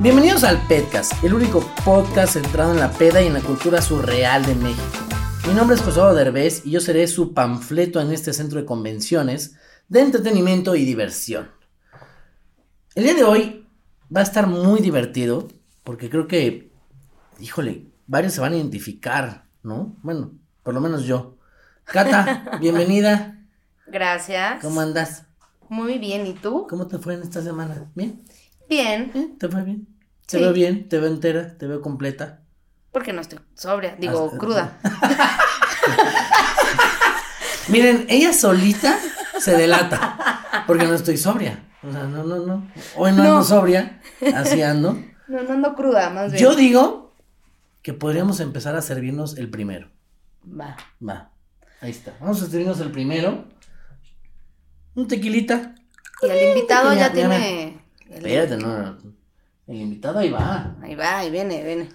Bienvenidos al Pedcast, el único podcast centrado en la peda y en la cultura surreal de México. Mi nombre es José Derbez y yo seré su panfleto en este centro de convenciones de entretenimiento y diversión. El día de hoy va a estar muy divertido porque creo que, híjole, varios se van a identificar, ¿no? Bueno, por lo menos yo. Cata, bienvenida. Gracias. ¿Cómo andas? Muy bien, ¿y tú? ¿Cómo te fue en esta semana? ¿Bien? Bien. ¿Eh? ¿Te fue bien? Te Sí. veo bien, te veo entera, te veo completa. Porque no estoy sobria, digo, Ah, cruda. Miren, ella solita se delata. Porque no estoy sobria. O sea, no, no, no. Hoy no, No. ando sobria. Así ando. No, no ando cruda, más bien. Yo digo que podríamos empezar a servirnos el primero. Va. Va. Ahí está. Vamos a servirnos el primero. Un tequilita. Y el invitado ya tiene... Espérate, no. El invitado ahí va. Ahí va, ahí viene, viene.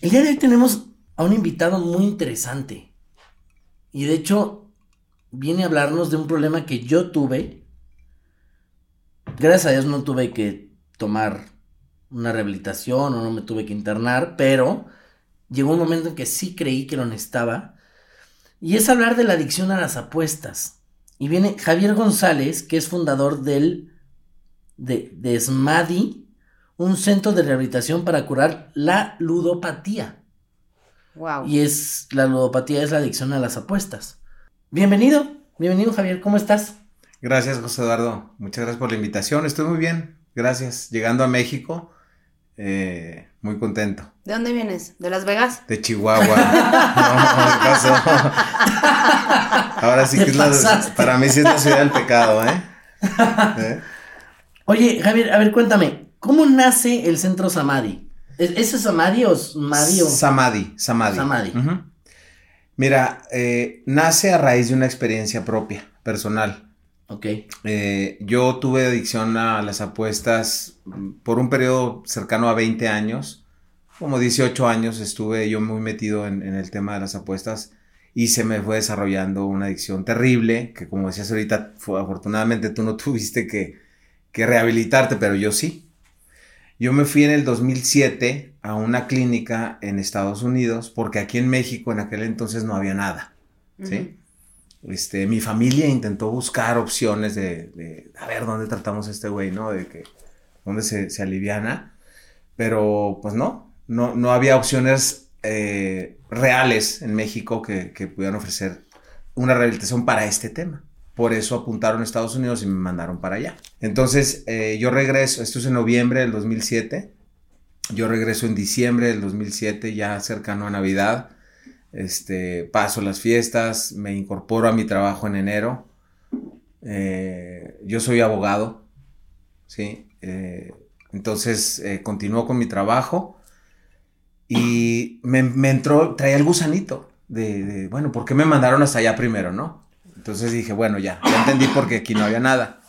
El día de hoy tenemos a un invitado muy interesante. Y de hecho, viene a hablarnos de un problema que yo tuve. Gracias a Dios no tuve que tomar una rehabilitación o no me tuve que internar, pero llegó un momento en que sí creí que lo necesitaba. Y es hablar de la adicción a las apuestas. Y viene Javier González, que es fundador del de, de SMADI, un centro de rehabilitación para curar la ludopatía. Wow. Y es la ludopatía es la adicción a las apuestas. Bienvenido, bienvenido Javier, ¿cómo estás? Gracias, José Eduardo. Muchas gracias por la invitación. Estoy muy bien. Gracias. Llegando a México, eh, muy contento. ¿De dónde vienes? ¿De Las Vegas? De Chihuahua. No, ¿qué pasó? Ahora sí que es la, para mí sí es la ciudad del pecado, ¿eh? ¿Eh? Oye, Javier, a ver, cuéntame, ¿cómo nace el centro Samadhi? ¿Es, ¿Ese es Samadhi o Samadhi o Samadhi, Samadhi. Samadhi. Mira, eh, nace a raíz de una experiencia propia, personal. Ok, Eh, yo tuve adicción a las apuestas mm, por un periodo cercano a 20 años. Como 18 años estuve yo muy metido en, en el tema de las apuestas y se me fue desarrollando una adicción terrible, que como decías ahorita, fue- afortunadamente tú no tuviste que, que rehabilitarte, pero yo sí. Yo me fui en el 2007 a una clínica en Estados Unidos porque aquí en México en aquel entonces no había nada. ¿sí? Este, mi familia intentó buscar opciones de, de, a ver dónde tratamos a este güey, ¿no? De que, dónde se, se aliviana. Pero, pues no, no, no había opciones eh, reales en México que, que pudieran ofrecer una rehabilitación para este tema. Por eso apuntaron a Estados Unidos y me mandaron para allá. Entonces, eh, yo regreso, esto es en noviembre del 2007. Yo regreso en diciembre del 2007, ya cercano a Navidad este, paso las fiestas, me incorporo a mi trabajo en enero. Eh, yo soy abogado, ¿sí? Eh, entonces eh, con mi trabajo y me, entró, traía el gusanito de, bueno, ¿por qué me mandaron hasta allá primero, no? Entonces dije, bueno, ya, ya entendí por qué aquí no había nada.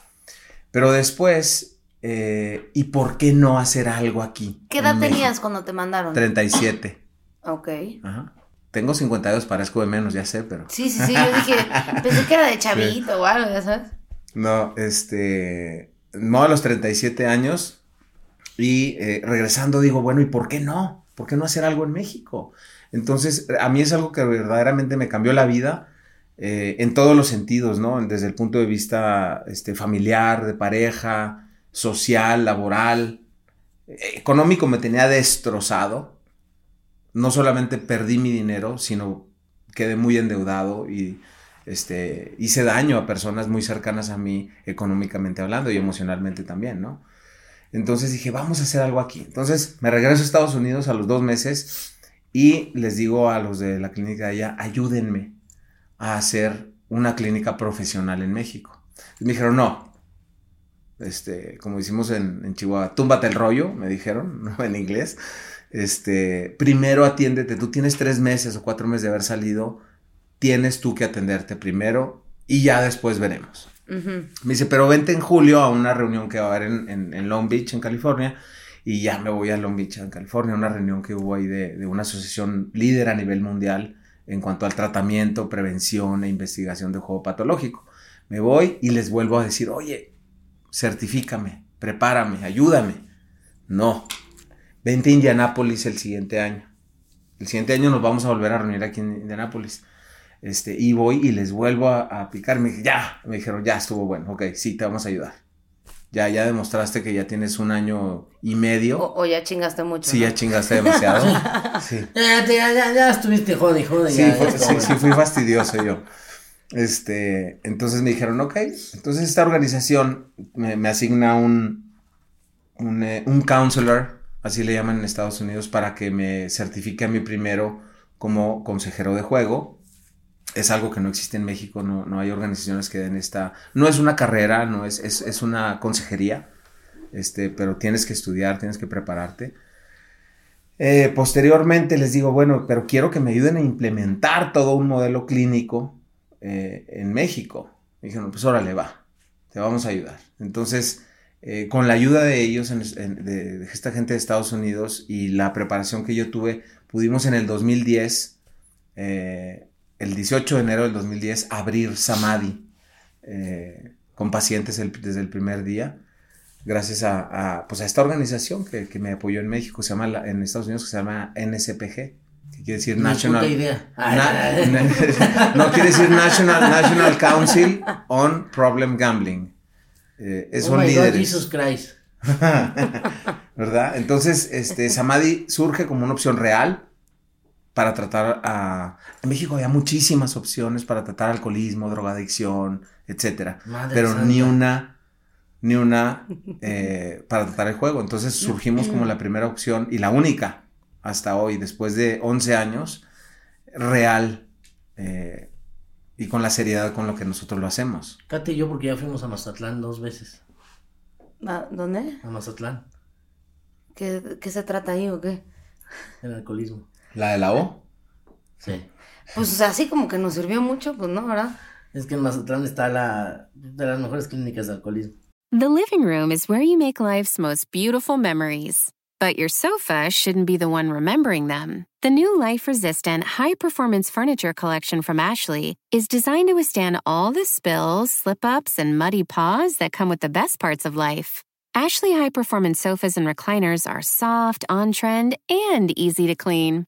Pero después, eh, ¿y por qué no hacer algo aquí? ¿Qué edad México? tenías cuando te mandaron? 37. Ok. Ajá. Tengo 52, parezco de menos, ya sé, pero. Sí, sí, sí, yo dije, pensé que era de chavito o algo, ya sabes. No, este. No a los 37 años. Y eh, regresando digo, bueno, ¿y por qué no? ¿Por qué no hacer algo en México? Entonces, a mí es algo que verdaderamente me cambió la vida. Eh, en todos los sentidos, ¿no? Desde el punto de vista este, familiar, de pareja, social, laboral, económico me tenía destrozado. No solamente perdí mi dinero, sino quedé muy endeudado y este, hice daño a personas muy cercanas a mí económicamente hablando y emocionalmente también, ¿no? Entonces dije, vamos a hacer algo aquí. Entonces me regreso a Estados Unidos a los dos meses y les digo a los de la clínica de allá, ayúdenme a hacer una clínica profesional en México. Y me dijeron, no, este, como decimos en, en, Chihuahua, túmbate el rollo, me dijeron, ¿no? en inglés. Este, primero atiéndete, tú tienes tres meses o cuatro meses de haber salido, tienes tú que atenderte primero y ya después veremos. Me dice, pero vente en julio a una reunión que va a haber en, Long Beach, en California, y ya me voy a Long Beach, en California, una reunión que hubo ahí de, de una asociación líder a nivel mundial en cuanto al tratamiento, prevención e investigación de juego patológico. Me voy y les vuelvo a decir, oye, certifícame, prepárame, ayúdame. No, vente a Indianápolis el siguiente año. El siguiente año nos vamos a volver a reunir aquí en Indianápolis. Este, y voy y les vuelvo a, a aplicar. Ya, me dijeron, ya estuvo bueno, ok, sí, te vamos a ayudar. Ya, ya demostraste que ya tienes un año y medio. O, ya chingaste mucho. Sí, ya chingaste demasiado. sí. Ya, ya, ya, ya, estuviste jode, jode. Sí, sí, sí, fui fastidioso yo. Este, entonces me dijeron, ok, entonces esta organización me, asigna un, un, eh, un counselor, así le llaman en Estados Unidos, para que me certifique a mí primero como consejero de juego es algo que no existe en México, no, hay organizaciones que den esta, no es una carrera, no es, es, una consejería, este, pero tienes que estudiar, tienes que prepararte. Eh, posteriormente les digo, bueno, pero quiero que me ayuden a implementar todo un modelo clínico eh, en México. Me dijeron, pues órale, va, te vamos a ayudar. Entonces, eh, con la ayuda de ellos, de, esta gente de Estados Unidos y la preparación que yo tuve, pudimos en el 2010 el 18 de enero del 2010 abrir Samadhi eh, con pacientes desde el primer día, gracias a, pues a esta organización que, que, me apoyó en México, se llama en Estados Unidos, que se llama NSPG, que quiere decir National... no quiere decir National, National Council on Problem Gambling. Eh, oh son líderes. Jesus Christ. ¿Verdad? Entonces, este, Samadhi surge como una opción real para tratar a... En México había muchísimas opciones para tratar alcoholismo, drogadicción, etcétera. pero ni una, ni una eh, para tratar el juego. Entonces surgimos como la primera opción y la única hasta hoy, después de 11 años, real eh, y con la seriedad con lo que nosotros lo hacemos. Kate y yo porque ya fuimos a Mazatlán dos veces. ¿A dónde? A Mazatlán. ¿Qué, ¿Qué se trata ahí o qué? El alcoholismo. ¿La de la O? Sí. Pues así como que nos sirvió mucho, pues no, ¿verdad? Es que en Mazatlán está la de las mejores clínicas de alcoholismo. The living room is where you make life's most beautiful memories. But your sofa shouldn't be the one remembering them. The new life resistant, high performance furniture collection from Ashley is designed to withstand all the spills, slip ups, and muddy paws that come with the best parts of life. Ashley high performance sofas and recliners are soft, on trend, and easy to clean.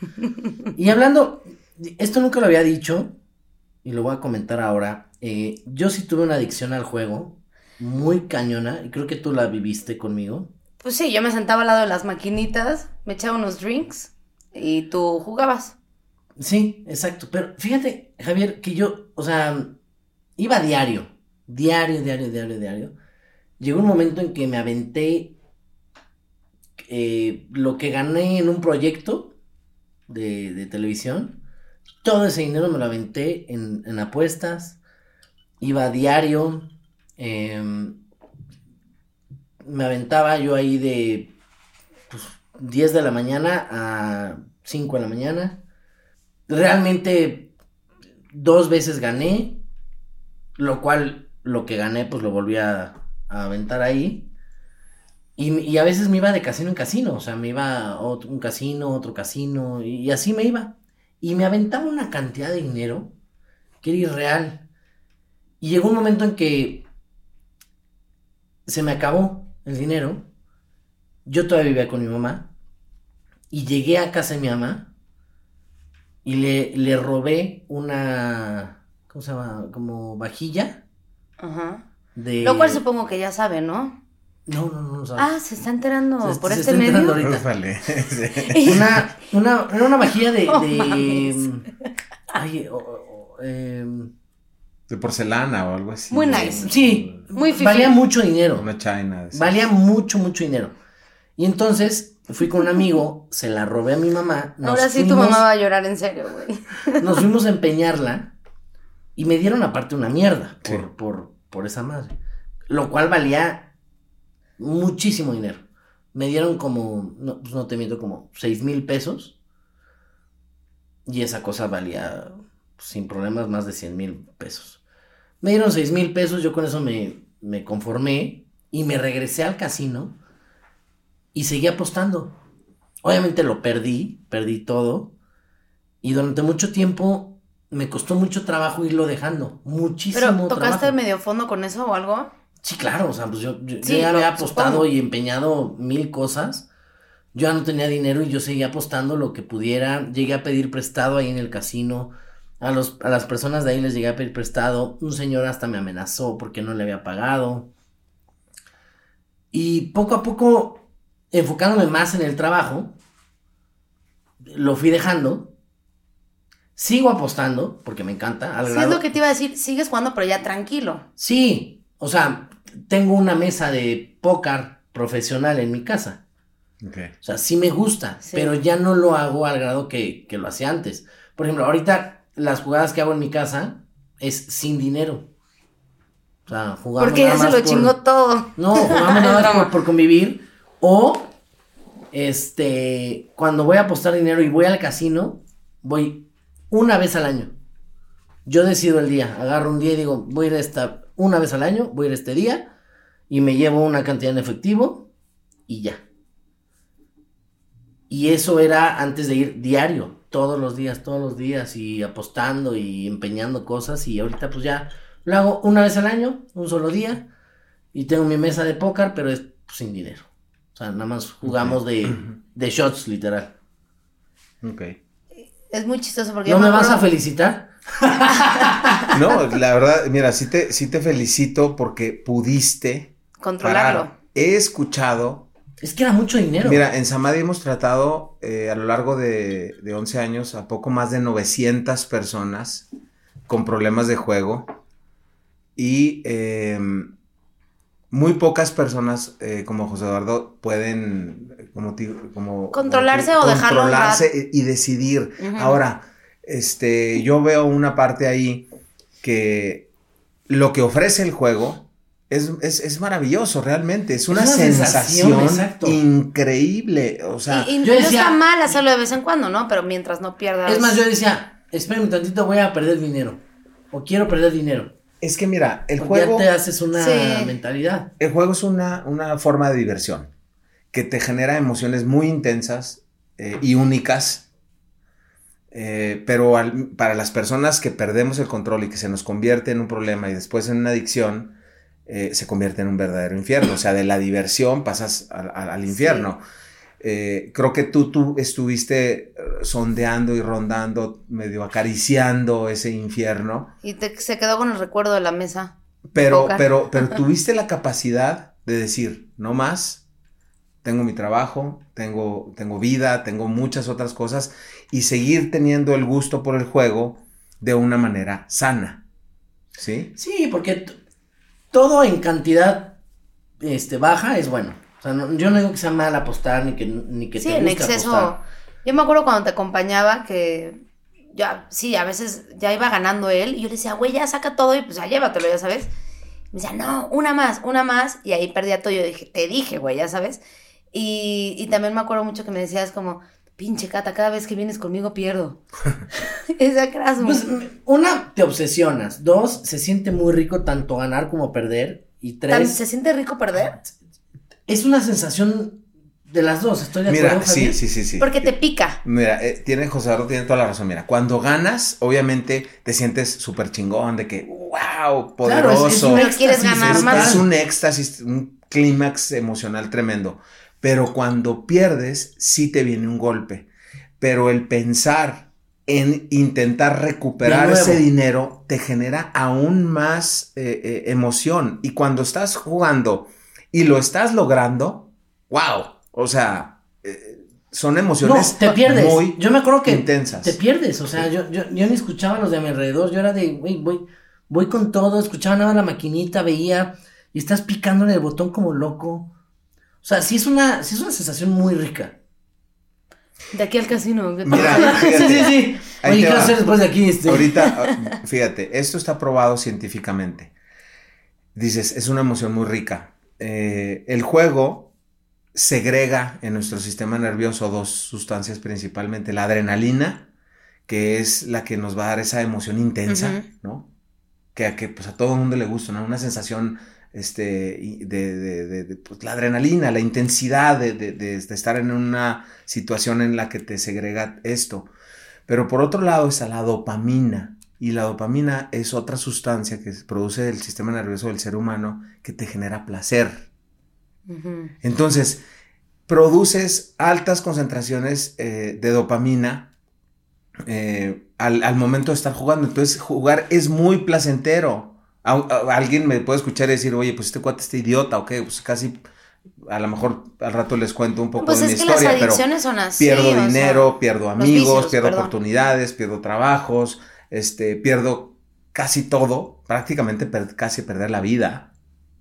Y hablando, esto nunca lo había dicho, y lo voy a comentar ahora. Eh, yo sí tuve una adicción al juego, muy cañona, y creo que tú la viviste conmigo. Pues sí, yo me sentaba al lado de las maquinitas, me echaba unos drinks y tú jugabas. Sí, exacto. Pero fíjate, Javier, que yo, o sea, iba diario, diario, diario, diario, diario. Llegó un momento en que me aventé eh, lo que gané en un proyecto de, televisión. Todo ese dinero me lo aventé en, apuestas. Iba a diario. Em, me aventaba yo ahí de pues, 10 de la mañana a 5 de la mañana. Realmente dos veces gané, lo cual lo que gané pues lo volví a, a aventar ahí. Y, y a veces me iba de casino en casino, o sea, me iba a otro- un casino, otro casino, y, y así me iba. Y me aventaba una cantidad de dinero que era irreal. Y llegó un momento en que se me acabó el dinero. Yo todavía vivía con mi mamá. Y llegué a casa de mi mamá. Y le, le robé una. ¿Cómo se llama? Como vajilla. Ajá. De... Lo cual supongo que ya sabe, ¿no? No, no, no, no sabe. Ah, se está enterando Se- por se este está enterando medio. ahorita. Sí. Una, una, era una vajilla de. No de mames. ay, o- o- em, De porcelana o algo así. Muy nice. sí, Muy fifí. valía mucho dinero. Una china. de esas. Valía mucho, mucho dinero. Y entonces fui con un amigo, se la robé a mi mamá. Ahora sí tu mamá va a llorar en serio, güey. Nos fuimos a empeñarla y me dieron aparte una mierda por, Sí. por, por esa madre. Lo cual valía muchísimo dinero. Me dieron como, no, pues no te miento, como seis mil pesos. Y esa cosa valía pues, sin problemas más de 100 mil pesos. Me dieron seis mil pesos, yo con eso me, me conformé y me regresé al casino y seguí apostando. Obviamente lo perdí, perdí todo. Y durante mucho tiempo me costó mucho trabajo irlo dejando. Muchísimo Pero tocaste trabajo. medio fondo con eso o algo. Sí, claro, o sea, pues yo, yo- yo Sí, ya había apostado supongo. y empeñado mil cosas. Yo ya no tenía dinero y yo seguía apostando lo que pudiera. Llegué a pedir prestado ahí en el casino. A, los, a las personas de ahí les llegué a pedir prestado. Un señor hasta me amenazó porque no le había pagado. Y poco a poco, enfocándome más en el trabajo, lo fui dejando. Sigo apostando porque me encanta. al Sí, es lo que te iba a decir. Sigues jugando, pero ya tranquilo. Sí, o sea, tengo una mesa de póker profesional en mi casa. O sea, sí me gusta, Sí. pero ya no lo hago al grado que, que lo hacía antes. Por ejemplo, ahorita las jugadas que hago en mi casa es sin dinero. O sea, jugamos Porque ya nada se más lo por- chingó todo. No, jugamos nada más por, por convivir. O, este, cuando voy a apostar dinero y voy al casino, voy una vez al año. Yo decido el día, agarro un día y digo, voy a ir esta, una vez al año, voy a ir este día y me llevo una cantidad en efectivo y ya. Y eso era antes de ir diario, todos los días, todos los días y apostando y empeñando cosas y ahorita pues ya lo hago una vez al año, un solo día y tengo mi mesa de póker, pero es pues, sin dinero. O sea, nada más jugamos de, de shots, literal. Ok. Es muy chistoso porque ¿No me vas a felicitar? No, la verdad, mira, sí te, sí te felicito porque pudiste controlarlo. parar. He escuchado Es que era mucho dinero. Mira, en Samadhi hemos tratado eh, a lo largo de, de 11 años a poco más de 900 personas con problemas de juego y eh, muy pocas personas eh, como José Eduardo pueden eh, como, Controlarse como o dejarlo controlarse y y decidir. Ahora, este, yo veo una parte ahí que lo que ofrece el juego es, es, es maravilloso, realmente. Es una, una sensación, increíble. O sea, y y yo no decía- está mal hacerlo de vez en cuando, ¿no? Pero mientras no pierdas. Es más, yo decía, espérame un tantito, voy a perder dinero. O quiero perder dinero. Es que mira, el Porque juego, ya te haces una Sí. mentalidad. el juego es una, una forma de diversión que te genera emociones muy intensas eh, y únicas. Eh, pero al- para las personas que perdemos el control y que se nos convierte en un problema y después en una adicción, eh, se convierte en un verdadero infierno. O sea, de la diversión pasas al, al- infierno. Creo que tú, tú estuviste sondeando y rondando, medio acariciando ese infierno. Y te- se quedó con el recuerdo de la mesa. Pero, pero, pero tuviste la capacidad de decir, no más, tengo mi trabajo, tengo, tengo vida, tengo muchas otras cosas, y seguir teniendo el gusto por el juego de una manera sana. ¿Sí? Sí, porque todo en cantidad este, baja es bueno. O sea, no- yo no digo que sea mal apostar ni que, ni que Sí, te en guste exceso. apostar. Yo me acuerdo cuando te acompañaba que ya, sí, a veces ya iba ganando él y yo le decía, güey, ya saca todo y pues ya llévatelo, ya sabes. Me decía, no, una más, una más. Y ahí perdía todo. Yo dije, te dije, güey, ya sabes. Y, y también me acuerdo mucho que me decías como, pinche Cata, cada vez que vienes conmigo pierdo. Esa crasa. Pues, una, te obsesionas. Dos, se siente muy rico tanto ganar como perder. Y tres, ¿Se siente rico perder? es una sensación de las dos. Estoy de acuerdo. Mira, sí, sí, sí, sí. Porque te pica. Mira, eh, tiene José Eduardo tiene toda la razón. Mira, cuando ganas, obviamente te sientes súper chingón de que, wow, Claro, es- poderoso. es, un Pero éxtasis quieres ganar más. Es un éxtasis, un clímax emocional tremendo. Pero cuando pierdes, sí te viene un golpe. Pero el pensar en intentar recuperar ese dinero te genera aún más eh, eh, emoción. Y cuando estás jugando y lo estás logrando, wow. O sea, eh, son No, emociones te pierdes. muy yo me acuerdo que intensas. te pierdes. O sea, yo, yo, yo ni escuchaba a los de a mi alrededor. Yo era de, güey, voy, voy con todo. Escuchaba nada la maquinita, veía. Y estás picándole el botón como loco. O sea, sí es una, sí es una sensación muy rica. De aquí al casino. Mira, sí, fíjate. sí, sí. Ahí Oye, te ¿qué va. hacer después de aquí? Este? Ahorita, ah, fíjate, esto está probado científicamente. Dices, es una emoción muy rica. Eh, el juego segrega en nuestro sistema nervioso dos sustancias principalmente, la adrenalina, que es la que nos va a dar esa emoción intensa. ¿no? Que a, que, pues, a todo el mundo le gusta, ¿no? Una sensación este, de, de- de- de, pues, la adrenalina, la intensidad de, estar en una situación en la que te segrega esto. Pero por otro lado está la dopamina. Y la dopamina es otra sustancia que se produce el sistema nervioso del ser humano que te genera placer. Entonces, produces altas concentraciones eh, de dopamina eh, al, al momento de estar jugando. Entonces, jugar es muy placentero. A- a- alguien me puede escuchar y decir, oye, pues este cuate está idiota, ok, pues casi, a lo mejor al rato les cuento un poco Pues de mi historia, las pero son así. pierdo sea, dinero, pierdo amigos, vicios, pierdo perdón. oportunidades, pierdo trabajos, este, pierdo casi todo, prácticamente per- casi perder la vida,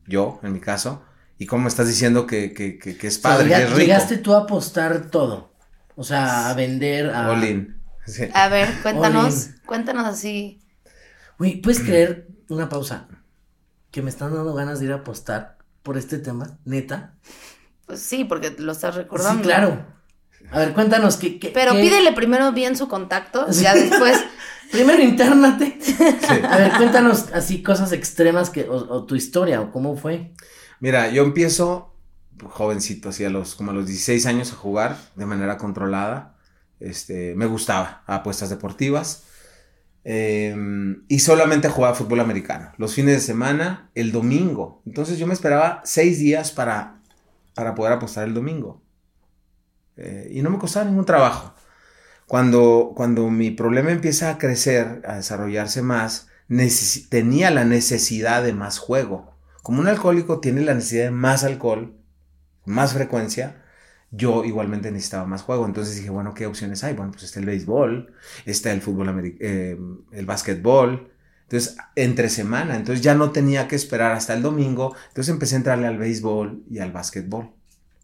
yo, en mi caso. Y como estás diciendo que, que, que, que es O sea, padre, llega- que es rico. Llegaste tú a apostar todo. O sea, a vender, a... All in. Sí. A ver, cuéntanos, Olin. cuéntanos así. Güey, ¿puedes creer una pausa? Que me están dando ganas de ir a apostar por este tema, neta. Pues sí, porque lo estás recordando. Sí, claro. A ver, cuéntanos qué. qué- Pero qué- pídele primero bien su contacto, Sí. ya después. Primero internate. A ver, cuéntanos así cosas extremas que, o, o tu historia, o cómo fue. Mira, yo empiezo jovencito, así a los, como a los 16 años a jugar de manera controlada. Este, me gustaba, apuestas deportivas. Eh, y solamente jugaba fútbol americano. Los fines de semana, el domingo. Entonces yo me esperaba seis días para, para poder apostar el domingo. Eh, y no me costaba ningún trabajo. Cuando, cuando mi problema empieza a crecer, a desarrollarse más, tenía la necesidad de más juego. Como un alcohólico tiene la necesidad de más alcohol, más frecuencia, yo igualmente necesitaba más juego. Entonces dije, bueno, ¿qué opciones hay? Bueno, pues está el béisbol, está el fútbol, eh, el básquetbol. Entonces, entre semana, entonces ya no tenía que esperar hasta el domingo. Entonces empecé a entrarle al béisbol y al básquetbol,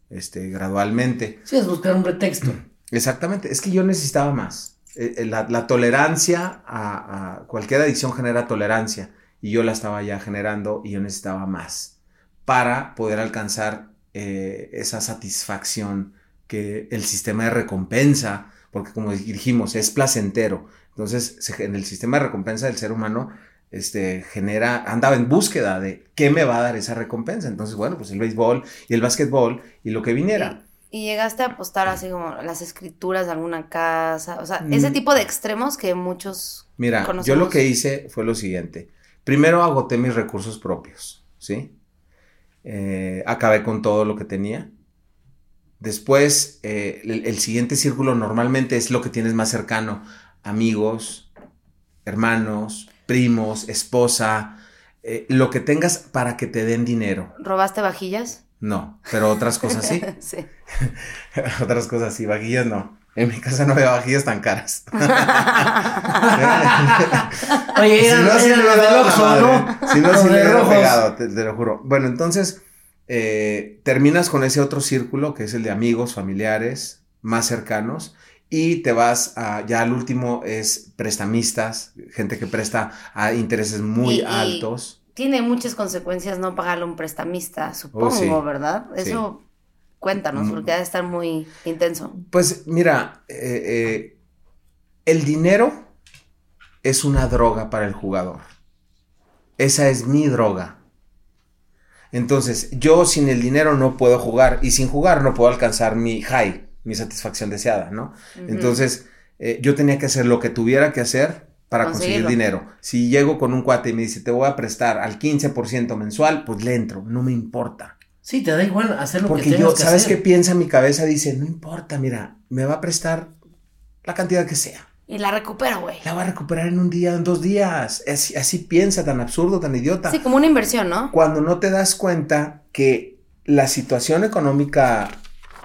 este, gradualmente. Sí, es buscar un pretexto. Exactamente, es que yo necesitaba más. Eh, eh, La, la tolerancia a, a cualquier adicción genera tolerancia y yo la estaba ya generando y yo necesitaba más para poder alcanzar eh, esa satisfacción que el sistema de recompensa, porque como dijimos, es placentero. Entonces, en el sistema de recompensa del ser humano, este, genera, andaba en búsqueda de qué me va a dar esa recompensa. Entonces, bueno, pues el béisbol y el básquetbol y lo que viniera. Y llegaste a apostar así como las escrituras de alguna casa, o sea, ese Mm. tipo de extremos que muchos Mira, yo conocemos. lo que hice fue lo siguiente. Primero agoté mis recursos propios, ¿sí? Eh, acabé con todo lo que tenía. Después, eh, el, el siguiente círculo normalmente es lo que tienes más cercano. Amigos, hermanos, primos, esposa, eh, lo que tengas para que te den dinero. ¿Robaste vajillas? No, pero otras cosas sí. sí. otras cosas sí, vajillas no. En mi casa no había vajillas tan caras. Oye, Si no, la ¿no? madre. Si no, sí le hubiera pegado, te, te lo juro. Bueno, entonces, eh, terminas con ese otro círculo, que es el de amigos, familiares, más cercanos, y te vas a, ya al último es prestamistas, gente que presta a intereses muy Y- y altos. tiene muchas consecuencias no pagarle un prestamista, supongo, Oh, sí. ¿verdad? Eso cuéntanos, Mm. porque ha de estar muy intenso. Pues mira, eh, eh, el dinero es una droga para el jugador. Esa es mi droga. Entonces, yo sin el dinero no puedo jugar y sin jugar no puedo alcanzar mi high, mi satisfacción deseada, ¿no? Entonces, eh, yo tenía que hacer lo que tuviera que hacer para conseguir dinero. Si llego con un cuate y me dice, te voy a prestar al 15% mensual, pues le entro, no me importa. Sí, te da igual hacer lo que Porque tengas yo, que ¿sabes qué piensa en mi cabeza? Dice, no importa, mira, me va a prestar la cantidad que sea. Y la recupero, güey. La va a recuperar en un día, en dos días. Así, así piensa, tan absurdo, tan idiota. Sí, como una inversión, ¿no? Cuando no te das cuenta que la situación económica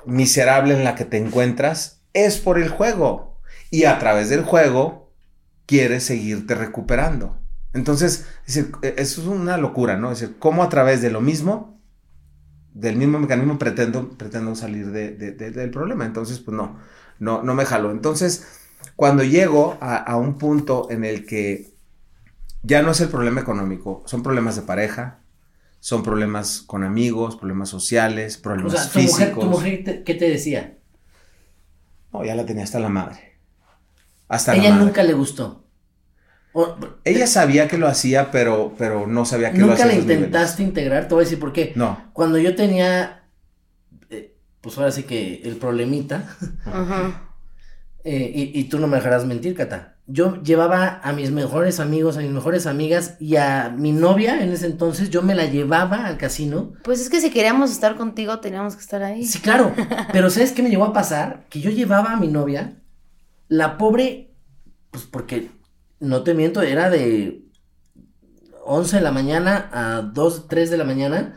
miserable en la que te encuentras es por el juego. Y a través del juego quieres seguirte recuperando. Entonces, es decir, eso es una locura, ¿no? Es decir, cómo a través de lo mismo, del mismo mecanismo, pretendo, pretendo salir de- de- de- del problema. Entonces, pues no, no, no me jalo. Entonces, cuando llego a, a un punto en el que ya no es el problema económico, son problemas de pareja, son problemas con amigos, problemas sociales, O problemas sea, tu mujer, físicos. tu mujer te- ¿qué te decía? No, ya la tenía hasta la madre. Hasta la Ella madre. nunca le gustó. O- Ella sabía que lo hacía, pero, pero no sabía que lo nunca hacía. a la niveles. intentaste integrar. Te voy a decir por qué. No. Cuando yo tenía, eh, pues ahora sí que el problemita, Ajá. eh, y, y tú no me dejarás mentir, Cata. Yo llevaba a mis mejores amigos, a mis mejores amigas y a mi novia en ese entonces, yo me la llevaba al casino. Pues es que si queríamos estar contigo, teníamos que estar ahí. Sí, claro. Pero ¿sabes qué me llegó a pasar? Que yo llevaba a mi novia, la pobre, pues porque, no te miento, era de 11 de la mañana a 2, 3 de la mañana.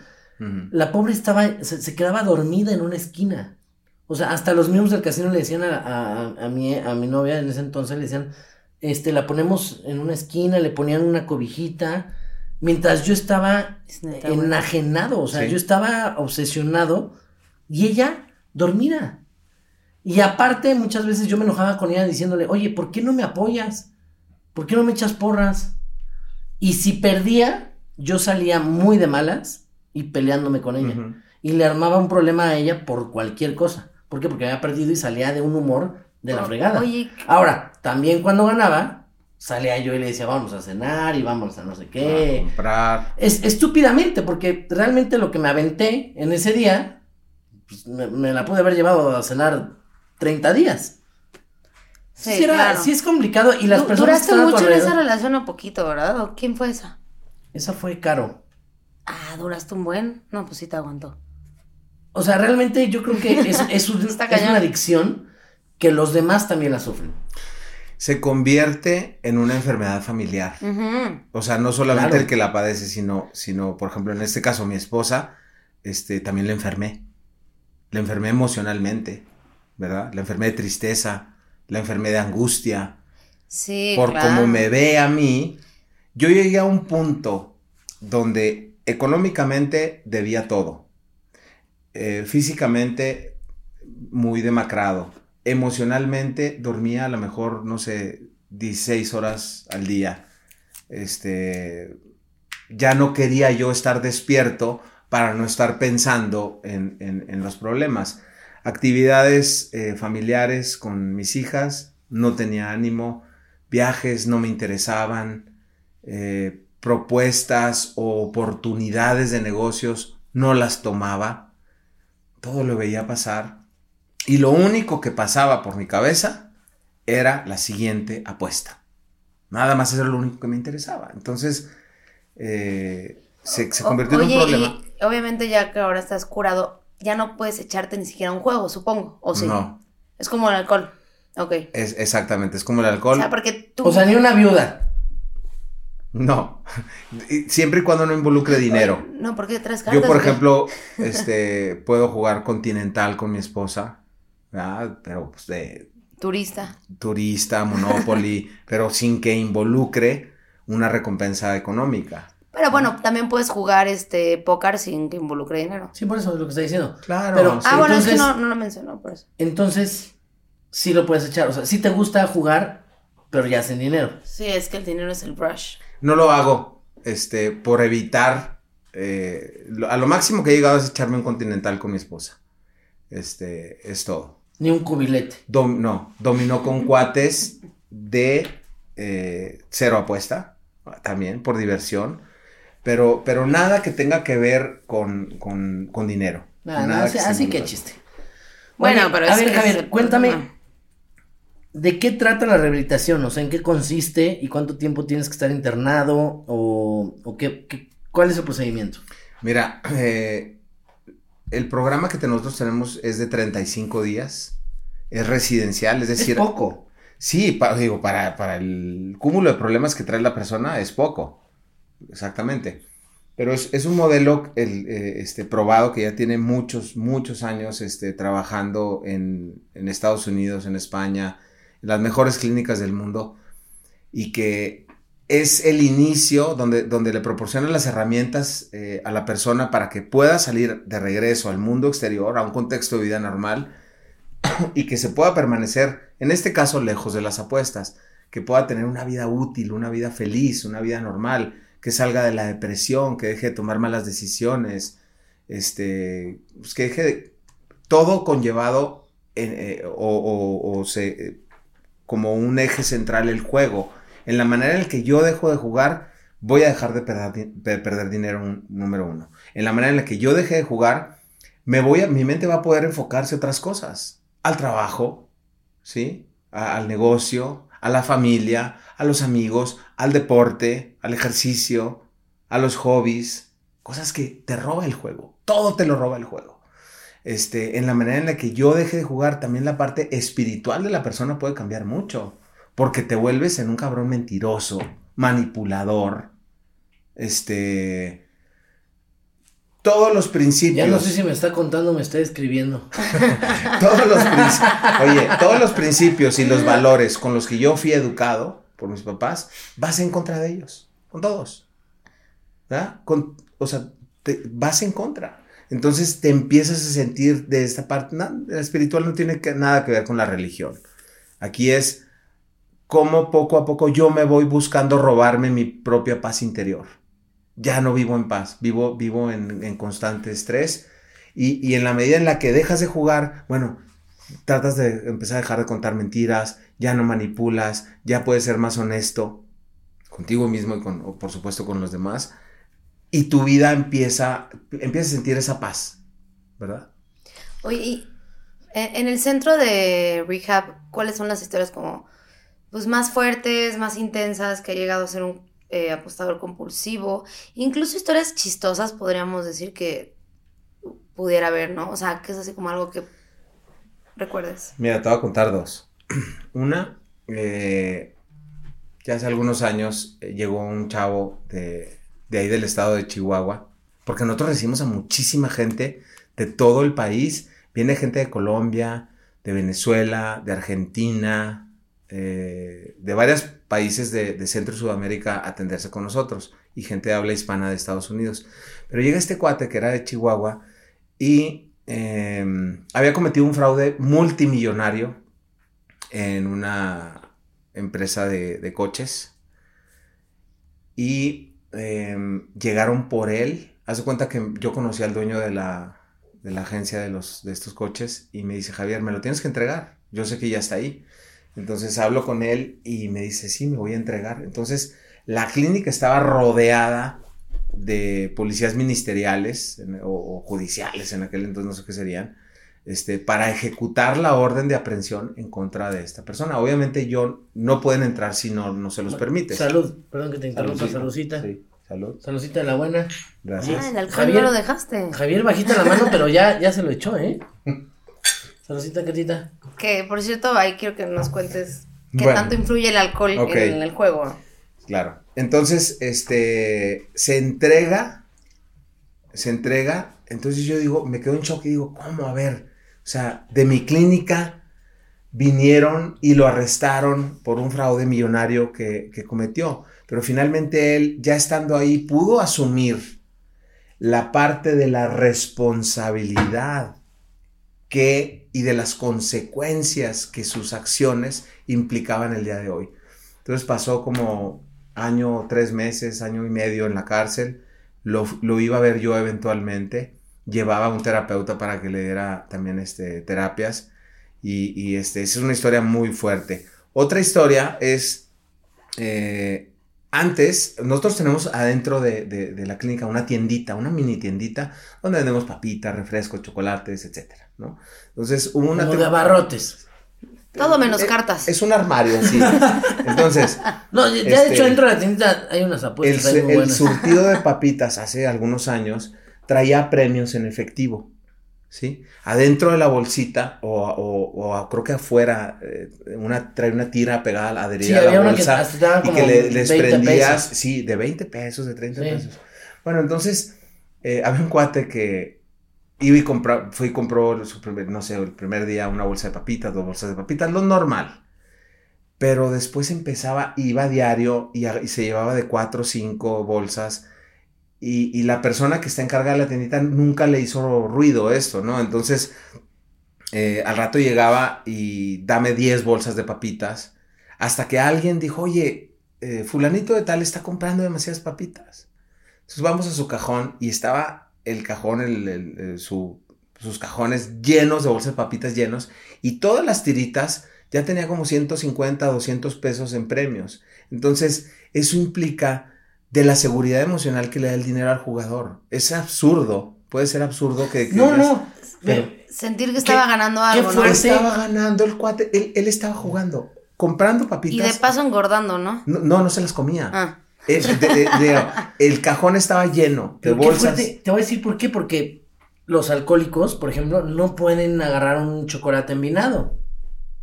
La pobre estaba, se, se quedaba dormida en una esquina. O sea, hasta los miembros del casino le decían a, a, a mi, a mi novia en ese entonces, le decían, este, la ponemos en una esquina, le ponían una cobijita, mientras yo estaba Es neta, güey. enajenado, o sea, Sí. yo estaba obsesionado y ella dormida. Y aparte, muchas veces yo me enojaba con ella diciéndole, oye, ¿por qué no me apoyas? ¿Por qué no me echas porras? Y si perdía, yo salía muy de malas y peleándome con ella. Y le armaba un problema a ella por cualquier cosa. ¿Por qué? Porque había perdido y salía de un humor de la fregada. Oye, Ahora, también cuando ganaba, salía yo y le decía, vamos a cenar y vamos a no sé A qué. comprar. Es estúpidamente, porque realmente lo que me aventé en ese día, pues, me, me la pude haber llevado a cenar 30 días. Sí, Sí, era- claro. sí es complicado y las Du- personas que Duraste mucho en esa relación o poquito, ¿verdad? ¿O quién fue esa? Esa fue caro. Ah, duraste un buen. No, pues sí te aguantó. O sea, realmente yo creo que es, es un- una adicción que los demás también la sufren. Se convierte en una enfermedad familiar. O sea, no solamente Claro. el que la padece, sino, sino, por ejemplo, en este caso, mi esposa, este, también la enfermé. La enfermé emocionalmente, ¿verdad? La enfermé de tristeza, la enfermé de angustia. Sí, por claro. como me ve a mí, yo llegué a un punto donde económicamente debía todo. Eh, físicamente muy demacrado. Emocionalmente dormía a lo mejor, no sé, 16 horas al día. Este, ya no quería yo estar despierto para no estar pensando en, en- en los problemas. Actividades eh, familiares con mis hijas, no tenía ánimo, viajes no me interesaban, eh, propuestas o oportunidades de negocios no las tomaba, todo lo veía pasar y lo único que pasaba por mi cabeza era la siguiente apuesta. Nada más era lo único que me interesaba. Entonces, eh, se, se O- convirtió en un problema. y obviamente ya que ahora estás curado, ya no puedes echarte ni siquiera un juego, supongo. ¿O sí? No, Es como el alcohol. Ok. es exactamente, es como el O alcohol. sea, porque tú... O sea, ni una viuda. No, siempre y cuando no involucre dinero. No, porque traes Yo, cartas. por ¿o qué? ejemplo, este, puedo jugar continental con mi esposa, ¿verdad? pero pues de Turista. turista, Monopoly, pero sin que involucre una recompensa económica. Pero bueno, también puedes jugar este póker sin que involucre dinero. Sí, por eso es lo que está diciendo. Claro. Pero- sí. ah, bueno, es que no, no lo mencionó por eso. Entonces, sí lo puedes echar. O sea, sí te gusta jugar, pero ya sin dinero. Sí, es que el dinero es el brush. No lo hago. este, por evitar, eh, lo- a lo máximo que he llegado es echarme un continental con mi esposa. Este, es todo. Ni un cubilete. Dom- no, dominó con cuates de eh, cero apuesta, también por diversión, pero, pero nada que tenga que ver con, con, con dinero. Nada, Nada así, que así que chiste. Bueno, Oye, pero a es ver, que Javier, es- cuéntame. ¿de qué trata la rehabilitación? O sea, ¿en qué consiste y cuánto tiempo tienes que estar internado o, o qué, qué- cuál es el procedimiento? Mira, eh, el programa que nosotros tenemos es de 35 días, es residencial, es decir, es poco. Sí, pa- digo, para, para el cúmulo de problemas que trae la persona es poco. Exactamente. Pero es, un modelo el, eh, este, probado que ya tiene muchos, muchos años este, trabajando en, en Estados Unidos, en España, en las mejores clínicas del mundo y que es el inicio donde, donde le proporciona las herramientas eh, a la persona para que pueda salir de regreso al mundo exterior, a un contexto de vida normal y que se pueda permanecer, en este caso, lejos de las apuestas, que pueda tener una vida útil, una vida feliz, una vida normal, que salga de la depresión, que deje de tomar malas decisiones, este, pues que deje de, todo conllevado eh, o, se, eh, como un eje central el juego. En la manera en la que yo dejo de jugar, voy a dejar de perder, di- de perder dinero, número uno. En la manera en la que yo deje de jugar, me voy a, mi mente va a poder enfocarse a otras cosas, al trabajo, ¿sí? Al negocio, a la familia, a los amigos, al deporte, al ejercicio, a los hobbies, cosas que te roba el juego, todo te lo roba el juego. Este, en la manera en la que yo deje de jugar, también la parte espiritual de la persona puede cambiar mucho, porque te vuelves en un cabrón mentiroso, manipulador, este, todos los principios. Ya no sé si me está contando o me está escribiendo. todos los oye, todos los principios y los valores con los que yo fui educado por mis papás, vas en contra de ellos, con todos. ¿Verdad? Con, o sea, te- vas en contra. Entonces te empiezas a sentir de esta parte, la espiritual no tiene que- nada que ver con la religión. Aquí es cómo poco a poco yo me voy buscando robarme mi propia paz interior. Ya no vivo en paz, vivo, vivo en, en constante estrés y, y en la medida en la que dejas de jugar, bueno, tratas de empezar a dejar de contar mentiras, ya no manipulas, ya puedes ser más honesto contigo mismo y con, o por supuesto con los demás. Y tu vida empieza, empieza a sentir esa paz, ¿verdad? Oye, y en, el centro de rehab, ¿cuáles son las historias como pues más fuertes, más intensas, que ha llegado a ser un eh, apostador compulsivo? Incluso historias chistosas, podríamos decir que pudiera haber, ¿no? O sea, que es así como algo que recuerdes. Mira, te voy a contar dos. Una, eh, ya hace algunos años eh, llegó un chavo de, de ahí del estado de Chihuahua, porque nosotros recibimos a muchísima gente de todo el país. Viene gente de Colombia, de Venezuela, de Argentina, eh, de varios países de, Centro y Sudamérica a atenderse con nosotros y gente de habla hispana de Estados Unidos. Pero llega este cuate que era de Chihuahua y eh, había cometido un fraude multimillonario en una empresa de, coches y eh, llegaron por él. Haz de cuenta que yo conocí al dueño de la, de la agencia de, los, de estos coches y me dice, Javier, me lo tienes que entregar. Yo sé que ya está ahí. Entonces hablo con él y me dice, sí, me voy a entregar. Entonces la clínica estaba rodeada de policías ministeriales en- o, o judiciales en aquel entonces, no sé qué serían, este, para ejecutar la orden de aprehensión en contra de esta persona. Obviamente yo no pueden entrar si no, no se los permite. Salud, perdón que te interrumpa, saludcita. Sí, salud. Saludcita de la buena. Gracias. Ah, el alcohol Javier. no lo dejaste. Javier, bajita la mano, pero ya, ya se lo echó, ¿eh? Saludcita, Catita. Que, por cierto, ahí quiero que nos cuentes qué Bueno. tanto influye el alcohol en el juego. Claro. Entonces, este, se entrega, se entrega. Entonces yo digo, me quedo en shock y digo, ¿cómo? A ver, o sea, de mi clínica vinieron y lo arrestaron por un fraude millonario que, que cometió. Pero finalmente él, ya estando ahí, pudo asumir la parte de la responsabilidad que y de las consecuencias que sus acciones implicaban el día de hoy. Entonces pasó como año, tres meses, año y medio en la cárcel. Lo, lo iba a ver yo eventualmente. Llevaba a un terapeuta para que le diera también este, terapias. Y, y este, es una historia muy fuerte. Otra historia es, eh, antes, nosotros tenemos adentro de, de- de la clínica una tiendita, una mini tiendita, donde vendemos papitas, refrescos, chocolates, etcétera, ¿no? Entonces, hubo una... Como de abarrotes. Todo menos Eh, cartas. Es un armario, sí. Entonces, No, ya de Este- hecho dentro de la tienda hay unas el, apuestas ahí muy el buenas. surtido de papitas hace algunos años traía premios en efectivo, ¿sí? Adentro de la bolsita o, o- o creo que afuera eh, una, trae una tira pegada a la Sí, adherida a la que bolsa daban y que le, les 20 prendías, pesos. sí, de 20 pesos, de 30 Sí. pesos. Bueno, entonces eh, había un cuate que iba y compró, fue y compró su primer, no sé, el primer día una bolsa de papitas, dos bolsas de papitas, lo normal. Pero después empezaba, iba a diario y, a- y se llevaba de cuatro o cinco bolsas. Y, la persona que está encargada de la tiendita nunca le hizo ruido esto, ¿no? Entonces, eh, al rato llegaba y dame 10 bolsas de papitas. Hasta que alguien dijo, oye, eh, fulanito de tal está comprando demasiadas papitas. Entonces vamos a su cajón y estaba el cajón, el- el- el- su- sus cajones llenos de bolsas de papitas llenos y todas las tiritas ya tenía como 150, 200 pesos en premios. Entonces, eso implica de la seguridad emocional que le da el dinero al jugador. Es absurdo, puede ser absurdo que... que No, digas, no. pero- Sentir que estaba ganando algo, ¿no? fuerte? estaba ganando el cuate, él, él estaba jugando, comprando Y papitas. de paso engordando, ¿no? No, no, no se las comía. Ah. De- de- de- el cajón estaba lleno de Pero qué bolsas. fuerte. Te voy a decir por qué. Porque los alcohólicos, por ejemplo, no pueden agarrar un chocolate envinado.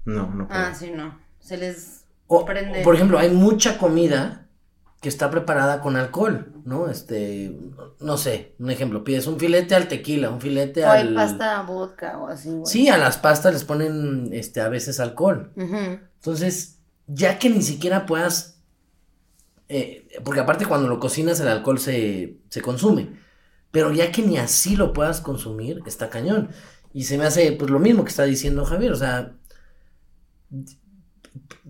No, no. Ah, puedo. sí, no. Se les O, prende. o, por ejemplo, hay mucha comida que está preparada con alcohol, ¿no? Este, no sé, un ejemplo, pides un filete al tequila, un filete O al... pasta vodka o así, güey. Sí, a las pastas les ponen, este, a veces alcohol. Entonces, ya que ni siquiera puedas, eh, porque aparte cuando lo cocinas el alcohol se, se consume, pero ya que ni así lo puedas consumir, está cañón. Y se me hace, pues, lo mismo que está diciendo Javier, o sea,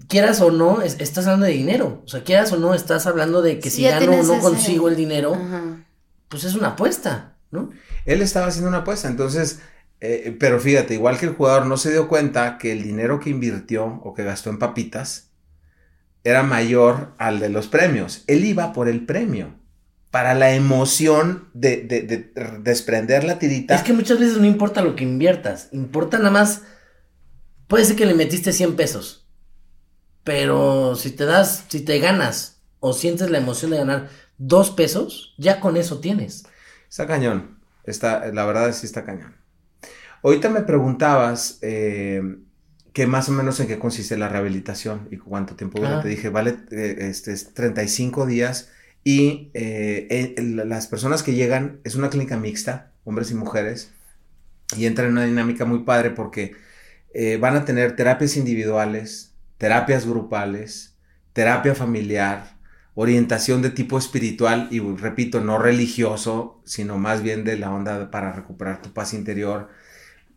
quieras o no, es- estás hablando de dinero, o sea, quieras o no, estás hablando de que Sí, si ya gano o no ese- consigo el dinero, Ajá. pues es una apuesta, ¿no? Él estaba haciendo una apuesta, entonces, eh, pero fíjate, igual que el jugador no se dio cuenta que el dinero que invirtió o que gastó en papitas era mayor al de los premios. Él iba por el premio, para la emoción de, de- de desprender la tirita. Es que muchas veces no importa lo que inviertas, importa nada más, puede ser que le metiste 100 pesos, pero si te das, si te ganas o sientes la emoción de ganar dos pesos, ya con eso tienes. Está cañón. Está, la verdad sí está cañón. Ahorita me preguntabas eh, que más o menos en qué consiste la rehabilitación y cuánto tiempo dura. Ah. Te dije, vale, eh, este, es 35 días y eh, el- las personas que llegan, es una clínica mixta, hombres y mujeres, y entran en una dinámica muy padre porque eh, van a tener terapias individuales, terapias grupales, terapia familiar, orientación de tipo espiritual y repito, no religioso, sino más bien de la onda para recuperar tu paz interior,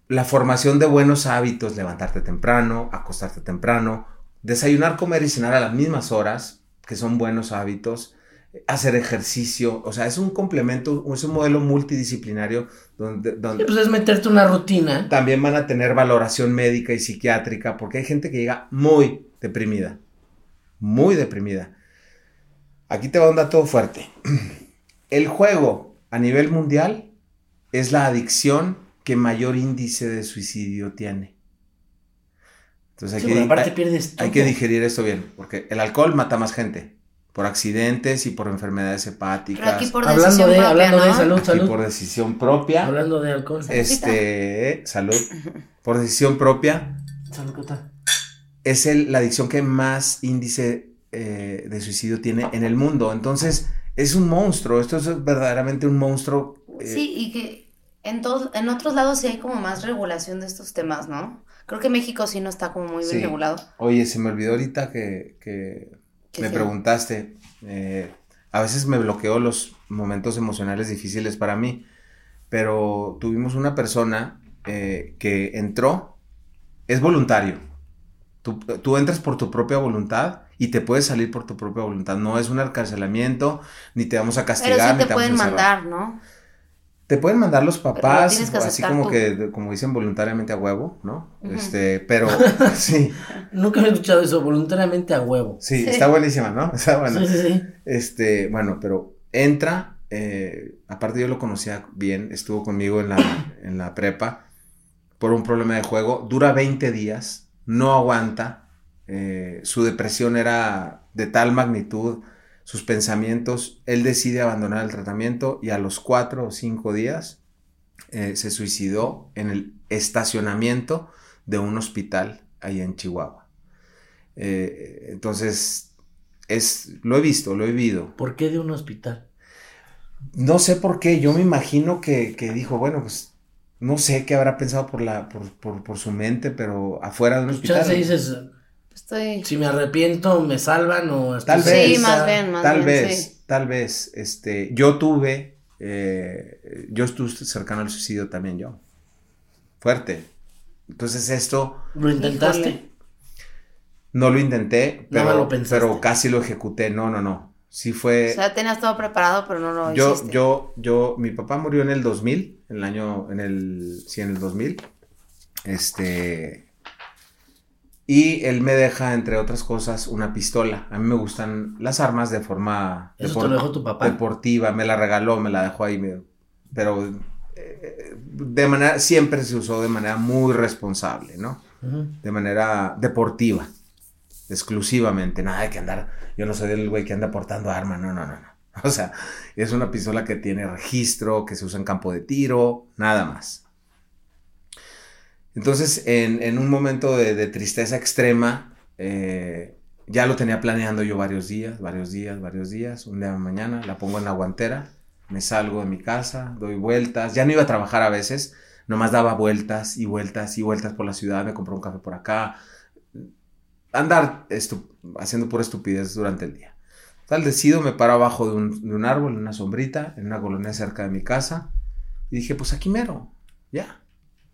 la formación de buenos hábitos, levantarte temprano, acostarte temprano, desayunar, comer y cenar a las mismas horas, que son buenos hábitos, hacer ejercicio, o sea, es un complemento, es un modelo multidisciplinario donde, donde Y pues es meterte una rutina. también van a tener valoración médica y psiquiátrica, porque hay gente que llega muy deprimida, muy deprimida. Aquí te va un dato fuerte. El juego a nivel mundial es la adicción que mayor índice de suicidio tiene. Entonces Sí, hay, hay- hay que digerir esto bien, porque el alcohol mata más gente por accidentes y por enfermedades hepáticas. Pero aquí por Hablando decisión de, propia, hablando de ¿no? salud, Aquí salud. por decisión propia. Hablando de alcohol. Este, salud, por decisión propia, Salud, ¿qué tal? es el, la adicción que más índice eh, de suicidio tiene en el mundo. Entonces, es un monstruo, esto es verdaderamente un monstruo. eh, Sí, y que en, todos, en otros lados sí hay como más regulación de estos temas, ¿no? Creo que México sí no está como muy bien Sí. regulado. Oye, se me olvidó ahorita que, que ¿Qué me preguntaste. eh, a veces me bloqueo los momentos emocionales difíciles para mí, pero tuvimos una persona eh, que entró, es voluntario. Tú, tú entras por tu propia voluntad y te puedes salir por tu propia voluntad. No es un encarcelamiento, ni te vamos a Pero castigar. sí ni te vamos pueden a encerrar. mandar, ¿no? Te pueden mandar los papás, así como tú. que, como dicen voluntariamente a huevo, ¿no? Este, pero sí, Nunca había escuchado eso, voluntariamente a huevo. sí, Sí. está buenísima, ¿no? Está buena. Sí, sí, sí. Este, bueno, pero entra, eh, aparte yo lo conocía bien, estuvo conmigo en la, en la prepa por un problema de juego, dura 20 días, no aguanta, eh, su depresión era de tal magnitud, sus pensamientos, él decide abandonar el tratamiento y a los 4 o 5 días eh, se suicidó en el estacionamiento de un hospital ahí en Chihuahua. Eh, entonces, es, lo he visto, lo he vivido. ¿Por qué de un hospital? No sé por qué, yo me imagino que, que dijo, bueno, pues no sé qué habrá pensado por, la, por, por, por su mente, pero afuera de un hospital. Chance dices, Estoy. si me arrepiento, me salvan o estoy Tal vez. Sí, más bien, más tal bien, vez, sí. tal vez, este, yo tuve, eh, yo estuve cercano al suicidio también yo, fuerte. Entonces esto ¿Lo intentaste? Híjole. no lo intenté, Nada pero, lo pensaste. pero casi lo ejecuté, no, no, no, sí fue... O sea, tenías todo preparado, pero no lo yo, hiciste. yo, yo, mi papá murió en el 2000, en el año, en el, sí, en el 2000. Este, y él me deja, entre otras cosas, una pistola. A mí me gustan las armas de forma ¿Eso depor- te lo dejó tu papá? deportiva. Me la regaló, me la dejó ahí, me- pero eh, de manera, siempre se usó de manera muy responsable, ¿no? De manera deportiva, exclusivamente, nada de que andar, yo no soy del güey que anda portando arma, no, no, no, no. O sea, es una pistola que tiene registro, que se usa en campo de tiro, nada más. Entonces, en, un momento de, tristeza extrema, eh, ya lo tenía planeando yo varios días, varios días, varios días. Un día de mañana la pongo en la guantera, me salgo de mi casa, doy vueltas. Ya no iba a trabajar a veces, nomás daba vueltas y vueltas y vueltas por la ciudad, me compré un café por acá. Andar haciendo pura estupidez durante el día. Tal decido, me paro abajo de un, de un árbol, en una sombrita, en una colonia cerca de mi casa. Y dije, pues aquí mero, ya.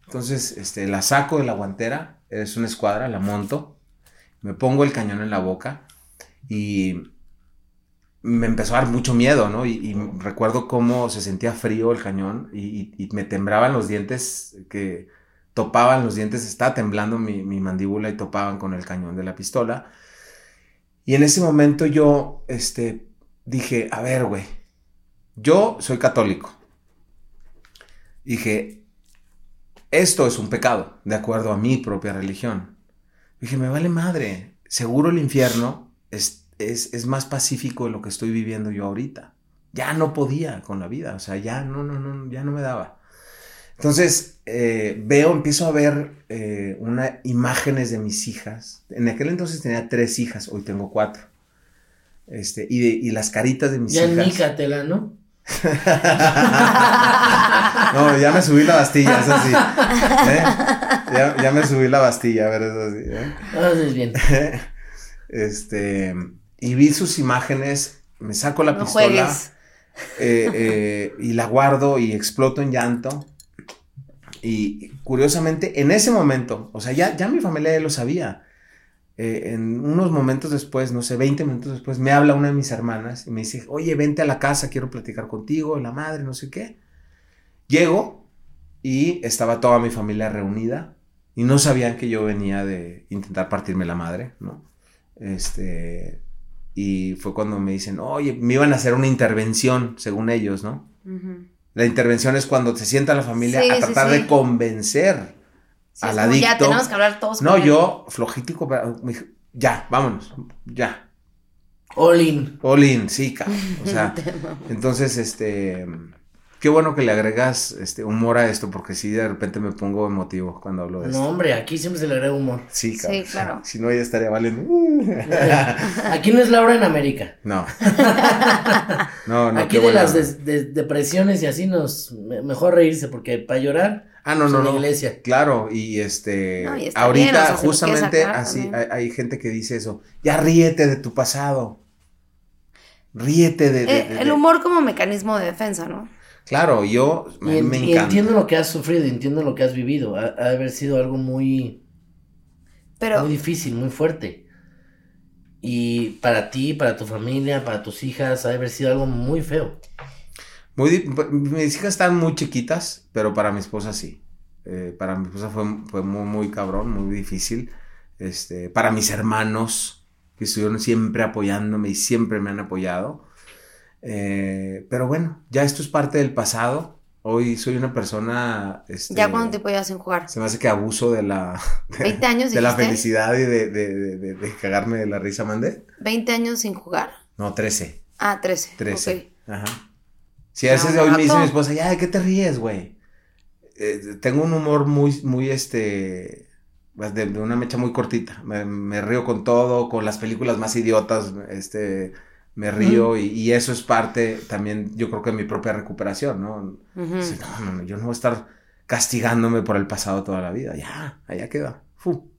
Entonces, este, la saco de la guantera, es una escuadra, la monto, me pongo el cañón en la boca y me empezó a dar mucho miedo, ¿no? Y, recuerdo cómo se sentía frío el cañón y me temblaban los dientes, que topaban los dientes, estaba temblando mi, mi mandíbula y topaban con el cañón de la pistola. Y en ese momento yo, este, dije, a ver, güey, yo soy católico. Dije, esto es un pecado, de acuerdo a mi propia religión. Dije, me vale madre, seguro el infierno es, es, es más pacífico de lo que estoy viviendo yo ahorita. Ya no podía con la vida, o sea, ya no, no, no, ya no me daba. Entonces, eh, veo, empiezo a ver eh, una, imágenes de mis hijas. En aquel entonces tenía tres hijas, hoy tengo cuatro. Este, y, de- y las caritas de mis Ya hijas. nícatela, ¿no? No, ya me subí la bastilla, eso sí. ¿Eh? Ya, ya me subí la bastilla, a ver, eso sí. ¿eh? Haces bien. Este, y vi sus imágenes, me saco la No pistola eh, eh, y la guardo y exploto en llanto. Y curiosamente, en ese momento, o sea, ya, ya mi familia ya lo sabía. Eh, en unos momentos después, no sé, 20 minutos después, me habla una de mis hermanas y me dice, oye, vente a la casa, quiero platicar contigo, la madre, no sé qué. Llego y estaba toda mi familia reunida y no sabían que yo venía de intentar partirme la madre, ¿no? Este, y fue cuando me dicen, oye, me iban a hacer una intervención, según ellos, ¿no? La intervención es cuando se sienta la familia Sí, a tratar sí. de convencer Sí, al como, ya adicto. tenemos que hablar todos. No, con él. yo, flojitico, pero me dijo, ya, vámonos, ya. All in. All in, sí, cabrón. O sea, entonces, este, qué bueno que le agregas este humor a esto, porque sí, de repente me pongo emotivo cuando hablo de No, esto. hombre, aquí siempre se le agrega humor. Sí, cabrón. Sí, claro. Si no, ella estaría valiendo. Aquí no es Laura en América. No. No, no, Aquí qué de buena las onda. des- de- depresiones y así nos me- mejor reírse porque para llorar Ah, no, pues, no, en la no. iglesia. Claro, y este, No, y ahorita bien, o sea, si lo quieres justamente así hay, gente que dice eso, ya ríete de tu pasado, ríete de... de- Eh, de- el humor como mecanismo de defensa, ¿no? Claro, yo Y, me, en- me y encanta. entiendo lo que has sufrido, y entiendo lo que has vivido. Ha, ha de haber sido algo muy, Pero muy difícil, muy fuerte. Y para ti, para tu familia, para tus hijas, ha de haber sido algo muy feo. Muy, di- mis hijas están muy chiquitas, pero para mi esposa sí. Eh, para mi esposa fue, fue muy, muy cabrón, muy difícil. Este, para mis hermanos, que estuvieron siempre apoyándome y siempre me han apoyado. Eh, pero bueno, ya esto es parte del pasado. Hoy soy una persona. Este, ¿Ya cuánto tiempo llevas sin jugar? Se me hace que abuso de la. de- 20 años, De la felicidad y de, de, de, cagarme de la risa, mandé. 20 años sin jugar. No, 13. Ah, 13. 13. ok. Ajá. Si a veces No, hoy me dice mi esposa, ya, ¿de qué te ríes, güey? Eh, tengo un humor muy, muy, este, de, de una mecha muy cortita. Me, me río con todo, con las películas más idiotas, este, me río y, y eso es parte también, yo creo que de mi propia recuperación, ¿no? No, no, no, yo no voy a estar castigándome por el pasado toda la vida. Ya, allá queda. Fu.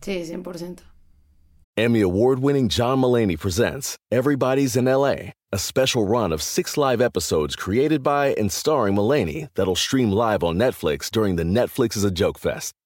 Sí, 100%. Emmy award winning John Mullaney presents Everybody's in LA, a special run of six live episodes created by and starring Mullaney that'll stream live on Netflix during the Netflix is a Joke Fest.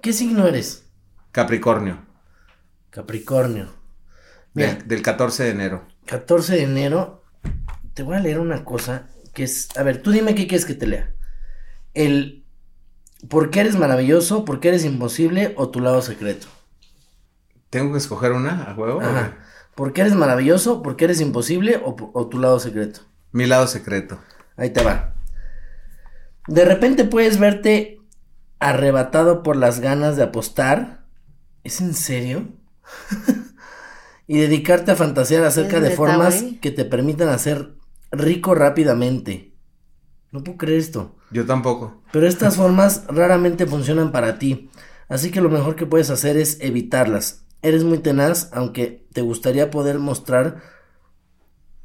¿Qué signo eres? Capricornio, Capricornio. Mira, del, del 14 de enero. 14 de enero, te voy a leer una cosa que es, a ver, tú dime qué quieres que te lea. El ¿por qué eres maravilloso? ¿Por qué eres imposible? o tu lado secreto. ¿Tengo que escoger una a juego? Ajá. ¿Por qué eres maravilloso? ¿Por qué eres imposible? O, o tu lado secreto. Mi lado secreto. Ahí te va. De repente puedes verte arrebatado por las ganas de apostar. ¿Es en serio? y dedicarte a fantasear acerca ¿Es de formas que te permitan hacer rico rápidamente. No puedo creer esto. Yo tampoco. Pero estas formas raramente funcionan para ti. Así que lo mejor que puedes hacer es evitarlas. Eres muy tenaz, aunque te gustaría poder mostrar.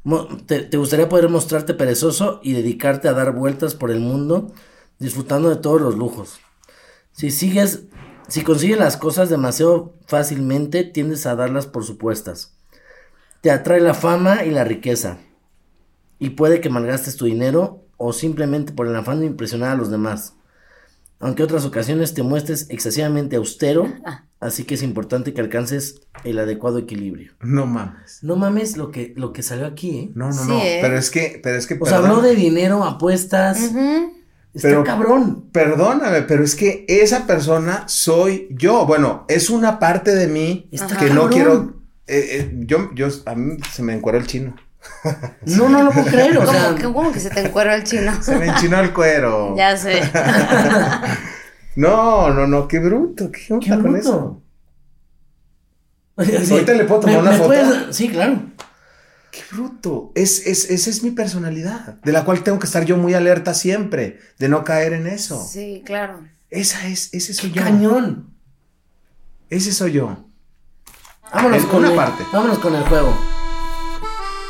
mo- te, te gustaría poder mostrarte perezoso y dedicarte a dar vueltas por el mundo, disfrutando de todos los lujos. Si sigues. Si consigues las cosas demasiado fácilmente, tiendes a darlas por supuestas. Te atrae la fama y la riqueza. Y puede que malgastes tu dinero o simplemente por el afán de impresionar a los demás. Aunque otras ocasiones te muestres excesivamente austero, así que es importante que alcances el adecuado equilibrio. No mames. No mames lo que, lo que salió aquí, ¿eh? No, no, Sí, no. ¿eh? Pero es que, pero es que. O sea, perdón- habló de dinero, apuestas. Ujú. Está Pero- cabrón. Perdóname, pero es que esa persona soy yo. Bueno, es una parte de mí Está que no quiero. eh, eh, yo, yo, a mí se me encueró el chino. No, no lo puedo creer. O sea, ¿Cómo, que, ¿Cómo que se te encuera el chino? Se me enchinó el cuero. ya sé. No, no, no, qué bruto. ¿Qué onda qué con bruto. eso? Sí. Ahorita le puedo tomar ¿Me- una me foto? puedes- Sí, claro. Qué bruto. Es, es, esa es mi personalidad, de la cual tengo que estar yo muy alerta siempre, de no caer en eso. Sí, claro. Esa es, ese soy yo. Cañón. Ese soy yo. Vámonos En con una el, parte. Vámonos con el juego.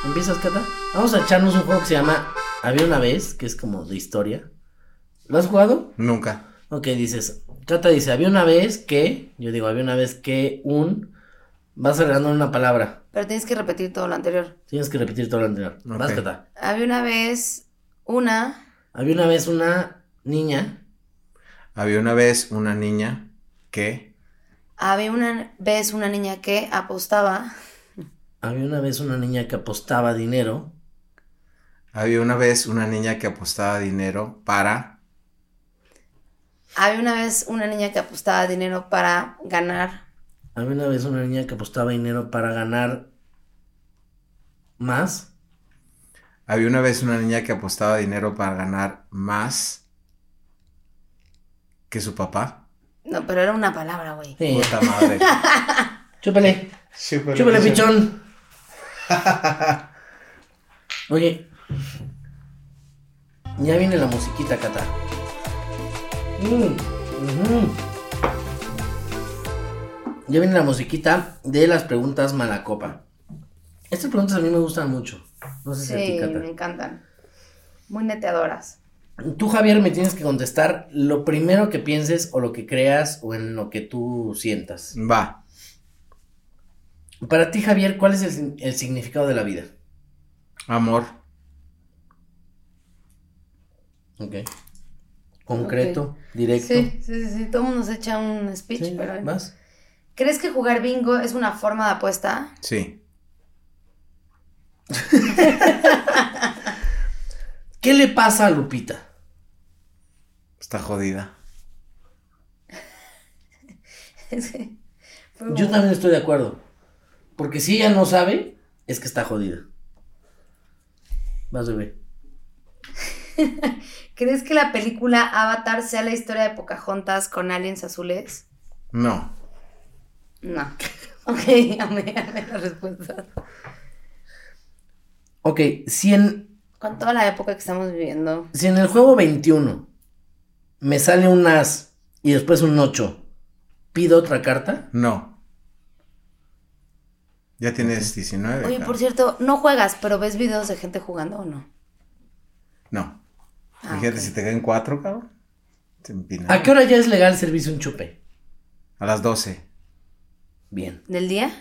¿Empiezas, Cata? Vamos a echarnos un juego que se llama Había una vez, que es como de historia. ¿Lo has jugado? Nunca. Ok, dices. Cata dice, había una vez que. Yo digo, había una vez que un. Vas agregando una palabra. Pero tienes que repetir todo lo anterior. Tienes que repetir todo lo anterior. Vas, Ok. Cata. Había una vez una. Había una vez una niña. Había una vez una niña que Había una vez una niña que apostaba. Había una vez una niña que apostaba dinero. había una vez una niña que apostaba dinero para Había una vez una niña que apostaba dinero para ganar. Había una vez una niña que apostaba dinero para ganar más. había una vez una niña que apostaba dinero para ganar más que su papá. No, pero era una palabra, güey. Sí. Puta madre. Chúpale. Chúpale, Chúpale, pichón. Oye. Ya viene la musiquita, Cata. Mm. Ya viene la musiquita de las preguntas Malacopa. Estas preguntas a mí me gustan mucho. No sé si a ti, Sí, Cata. me encantan. Muy neteadoras. Tú, Javier, me tienes que contestar lo primero que pienses o lo que creas o en lo que tú sientas. Va. Para ti, Javier, ¿cuál es el, significado de la vida? Amor. Ok. Concreto, directo. Sí, sí, sí, sí. Todo el mundo se echa un speech, Sí, pero. ¿Vas? ¿Crees que jugar bingo es una forma de apuesta? Sí. ¿Qué le pasa a Lupita? Está jodida. Yo también estoy de acuerdo. Porque si ella no sabe, es que está jodida. Vas, bebé. ¿Crees que la película Avatar sea la historia de Pocahontas con aliens azules? No. No. Ok, amé, amé la respuesta. Ok, si en, Con toda la época que estamos viviendo. si en el juego 21 me sale un as y después un 8, ¿pido otra carta? No. Ya tienes 19. Oye, por cierto, no juegas, pero ves videos de gente jugando o no? No. Ah, Fíjate, ok. si te caen cuatro, cabrón. Te empinan. ¿A qué hora ya es legal servirse un chupe? A las 12. Bien. ¿Del día?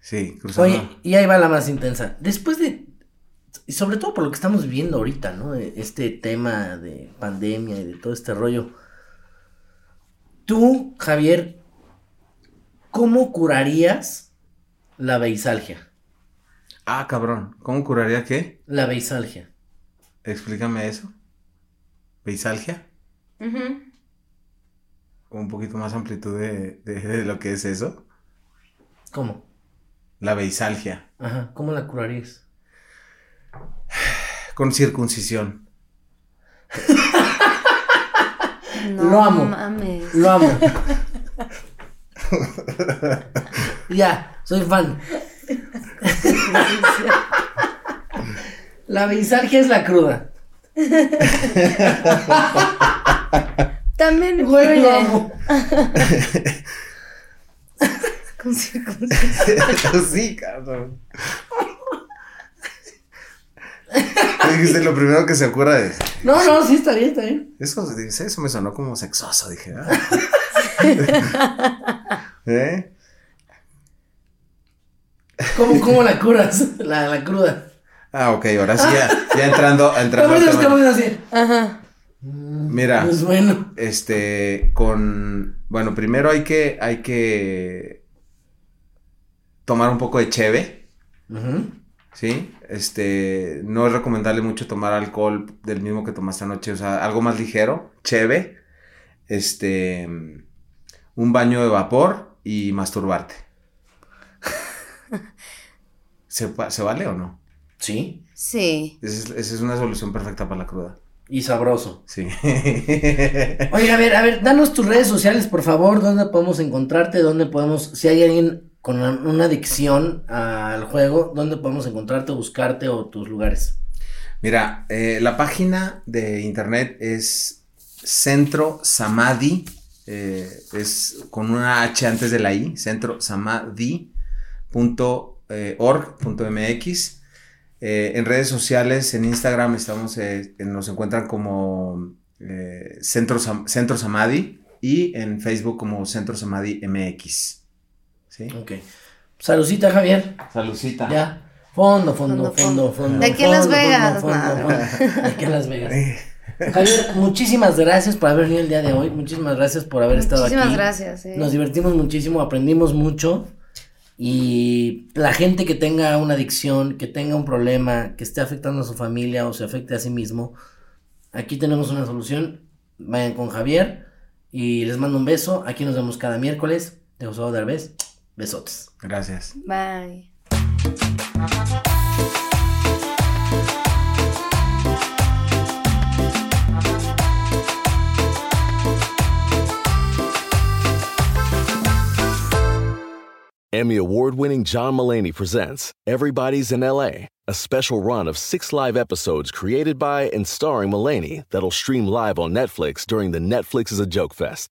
Sí, cruzando. Oye, y ahí va la más intensa. Después de. Y sobre todo por lo que estamos viviendo ahorita, ¿no? Este tema de pandemia y de todo este rollo. Tú, Javier, ¿cómo curarías la beisalgia? Ah, cabrón. ¿Cómo curaría qué? La beisalgia. Explícame eso. ¿Beisalgia? Un poquito más amplitud de, de- de lo que es eso. ¿Cómo? La beisalgia. Ajá, ¿cómo la curarías? Con circuncisión. No Lo amo. mames. Lo amo. ya, soy fan. la beisalgia es la cruda. También Güey, lo amo. Con circuncisión. sí, cabrón. Dijiste lo primero que se ocurra de. No, no, sí, está bien, está bien. Eso, dice, eso me sonó como sexoso, dije. ah. ¿Eh? ¿Cómo, cómo la curas? La, la cruda. Ah, ok, ahora sí ya, ya entrando, entrando Ahorita es así. Ajá. Mira, Pues bueno. este, con, bueno, primero hay que, hay que tomar un poco de cheve. ¿sí? Este, no es recomendable mucho tomar alcohol del mismo que tomaste anoche, o sea, algo más ligero, cheve, este, un baño de vapor y masturbarte. ¿Se, va- ¿se vale o no? Sí. Sí. Esa es, esa es una solución perfecta para la cruda. Y sabroso. Sí. Oye, a ver, a ver, danos tus redes sociales, por favor, dónde podemos encontrarte, dónde podemos, si hay alguien con una- adicción al juego, dónde podemos encontrarte, buscarte o tus lugares. Mira, eh, la página de internet es Centro Samadhi, eh, es con una H antes de la I, centrosamadhi.org.mx. Eh, en redes sociales, en Instagram estamos, eh, nos encuentran como eh, Centro Samadhi y en Facebook como Centro Samadhi MX. ¿Sí? Ok. Saludcita, Javier. Salucita. Ya. Fondo, fondo, Fondo, fondo. De aquí a Las Vegas, fondo, nada. fondo, fondo. De aquí a Las Vegas. Javier, muchísimas gracias por haber venido el día de hoy. Muchísimas gracias por haber estado aquí. Muchísimas gracias. eh. Nos divertimos muchísimo, aprendimos mucho. Y la gente que tenga una adicción, que tenga un problema, que esté afectando a su familia o se afecte a sí mismo, aquí tenemos una solución. Vayan con Javier y les mando un beso. Aquí nos vemos cada miércoles. De José Derbez. Besotes. Gracias. Bye. Emmy award winning John Mullaney presents Everybody's in LA, a special run of six live episodes created by and starring Mullaney that'll stream live on Netflix during the Netflix is a Joke Fest.